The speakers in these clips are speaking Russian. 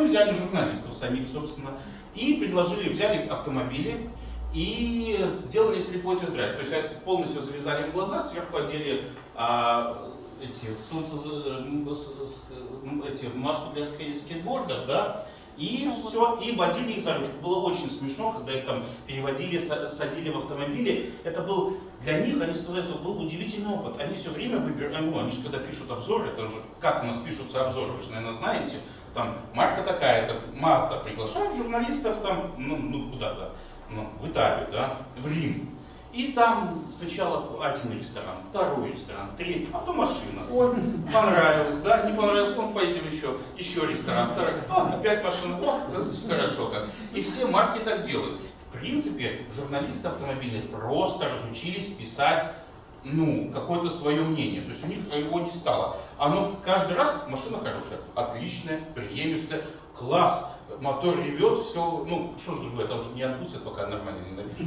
Мы взяли журналистов самих, собственно, и предложили, взяли автомобили и сделали слепой тест-драйв. То есть полностью завязали им глаза, сверху одели а, эти, солнце, эти маску для скейтборда, да, и все, и водили их за ручку. Было очень смешно, когда их там переводили, садили в автомобиле. Это был для них, они сказали, это был удивительный опыт. Они все время выбирали, ну, они же когда пишут обзоры, это же, как у нас пишутся обзоры, вы же, наверное, знаете, там, марка такая-то, Mazda приглашает журналистов там, ну, ну куда-то, ну, в Италию, да, в Рим. И там сначала один ресторан, второй ресторан, третий, а потом машина. Ой, понравилось, да, не понравилось, он поедем еще, еще ресторан, второй, о, опять машина, о, хорошо как. И все марки так делают. В принципе, журналисты автомобильные просто разучились писать ну, какое-то свое мнение. То есть у них его не стало. Оно каждый раз машина хорошая, отличная, приемистая, класс, мотор ревет, все, ну, что же другое, это уже не отпустят, пока нормально не напишет.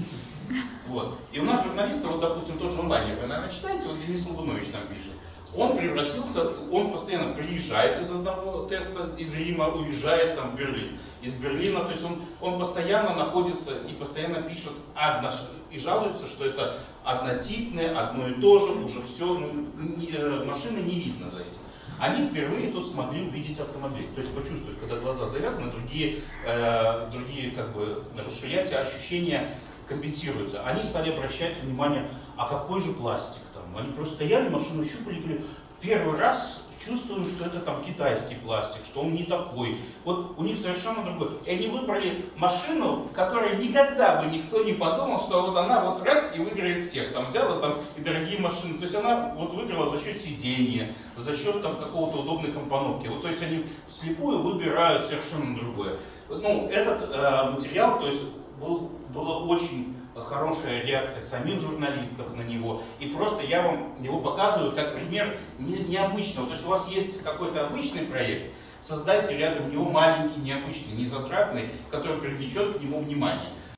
Вот. И у нас журналисты, вот, допустим, тоже онлайне, вы, наверное, читаете, вот Денис Лугунович там пишет. Он превратился, он постоянно приезжает из одного теста, из Рима уезжает там в Берлин. Из Берлина, то есть он, он постоянно находится и постоянно пишет одно, и жалуется, что это однотипное, одно и то же, уже все, ну, не, э, машины не видно за этим. Они впервые тут смогли увидеть автомобиль, то есть почувствовать, когда глаза завязаны, другие, э, другие как бы восприятия, ощущения компенсируются. Они стали обращать внимание, а какой же пластик Они просто стояли, машину щупали, говорили, первый раз чувствуем, что это там китайский пластик, что он не такой. Вот у них совершенно другой. И они выбрали машину, которая никогда бы никто не подумал, что вот она вот раз и выиграет всех. Там взяла там и дорогие машины. То есть она вот выиграла за счет сидения, за счет там какого-то удобной компоновки. Вот, то есть они вслепую выбирают совершенно другое. Ну, этот э, материал, то есть был, было очень хорошая реакция самих журналистов на него. И просто я вам его показываю как пример не, необычного. То есть у вас есть какой-то обычный проект, создайте рядом него маленький, необычный, незатратный, который привлечет к нему внимание.